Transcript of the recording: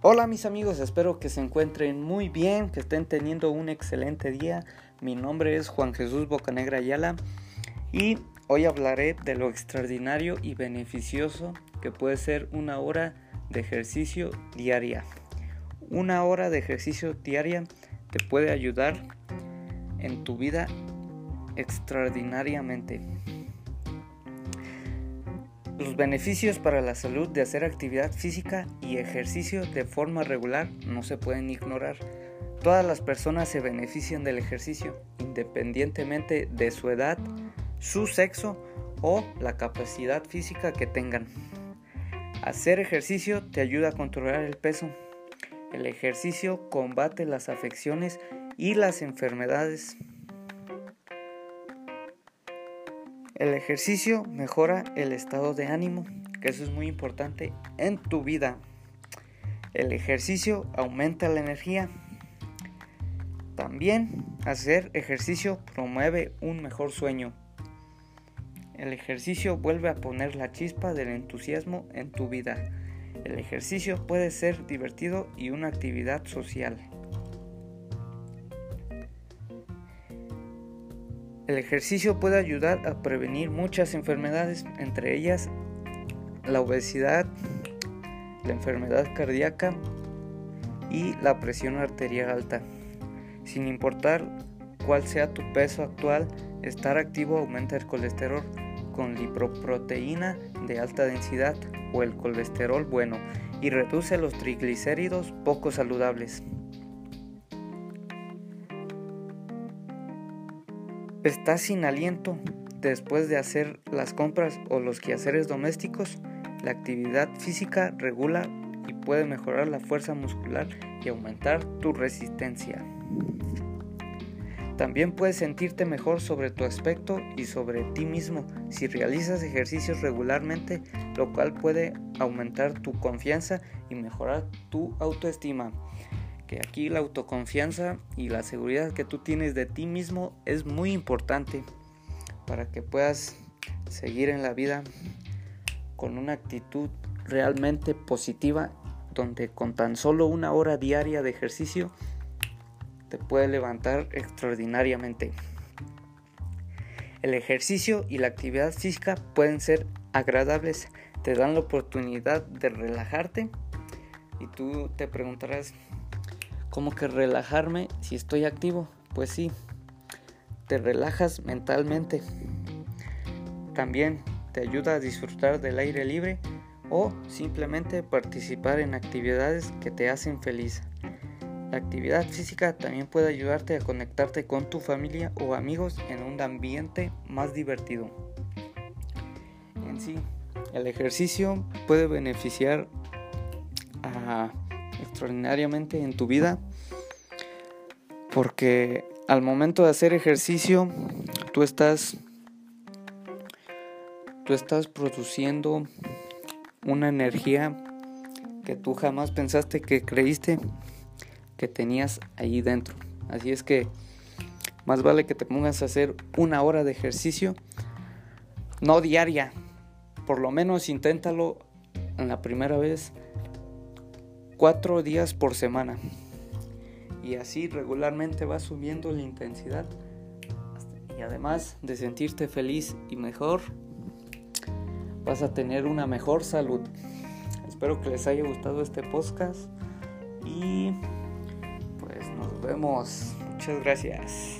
Hola mis amigos, espero que se encuentren muy bien, que estén teniendo un excelente día. Mi nombre es Juan Jesús Bocanegra Ayala y hoy hablaré de lo extraordinario y beneficioso que puede ser una hora de ejercicio diaria. Una hora de ejercicio diaria te puede ayudar en tu vida extraordinariamente. Los beneficios para la salud de hacer actividad física y ejercicio de forma regular no se pueden ignorar. Todas las personas se benefician del ejercicio, independientemente de su edad, su sexo o la capacidad física que tengan. Hacer ejercicio te ayuda a controlar el peso. El ejercicio combate las afecciones y las enfermedades. El ejercicio mejora el estado de ánimo, que eso es muy importante en tu vida. El ejercicio aumenta la energía. También hacer ejercicio promueve un mejor sueño. El ejercicio vuelve a poner la chispa del entusiasmo en tu vida. El ejercicio puede ser divertido y una actividad social. El ejercicio puede ayudar a prevenir muchas enfermedades, entre ellas la obesidad, la enfermedad cardíaca y la presión arterial alta. Sin importar cuál sea tu peso actual, estar activo aumenta el colesterol con lipoproteína de alta densidad o el colesterol bueno y reduce los triglicéridos poco saludables. ¿Estás sin aliento después de hacer las compras o los quehaceres domésticos? La actividad física regula y puede mejorar la fuerza muscular y aumentar tu resistencia. También puedes sentirte mejor sobre tu aspecto y sobre ti mismo si realizas ejercicios regularmente, lo cual puede aumentar tu confianza y mejorar tu autoestima que aquí la autoconfianza y la seguridad que tú tienes de ti mismo es muy importante para que puedas seguir en la vida con una actitud realmente positiva donde con tan solo una hora diaria de ejercicio te puede levantar extraordinariamente. El ejercicio y la actividad física pueden ser agradables, te dan la oportunidad de relajarte y tú te preguntarás como que relajarme si estoy activo. Pues sí, te relajas mentalmente. También te ayuda a disfrutar del aire libre o simplemente participar en actividades que te hacen feliz. La actividad física también puede ayudarte a conectarte con tu familia o amigos en un ambiente más divertido. En sí, el ejercicio puede beneficiar a extraordinariamente en tu vida porque al momento de hacer ejercicio tú estás tú estás produciendo una energía que tú jamás pensaste que creíste que tenías ahí dentro. Así es que más vale que te pongas a hacer una hora de ejercicio, no diaria, por lo menos inténtalo en la primera vez cuatro días por semana. Y así regularmente vas subiendo la intensidad. Y además de sentirte feliz y mejor, vas a tener una mejor salud. Espero que les haya gustado este podcast. Y pues nos vemos. Muchas gracias.